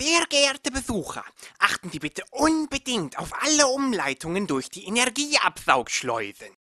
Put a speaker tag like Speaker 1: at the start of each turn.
Speaker 1: Sehr geehrte Besucher, achten Sie bitte unbedingt auf alle Umleitungen durch die Energieabsaugschleusen.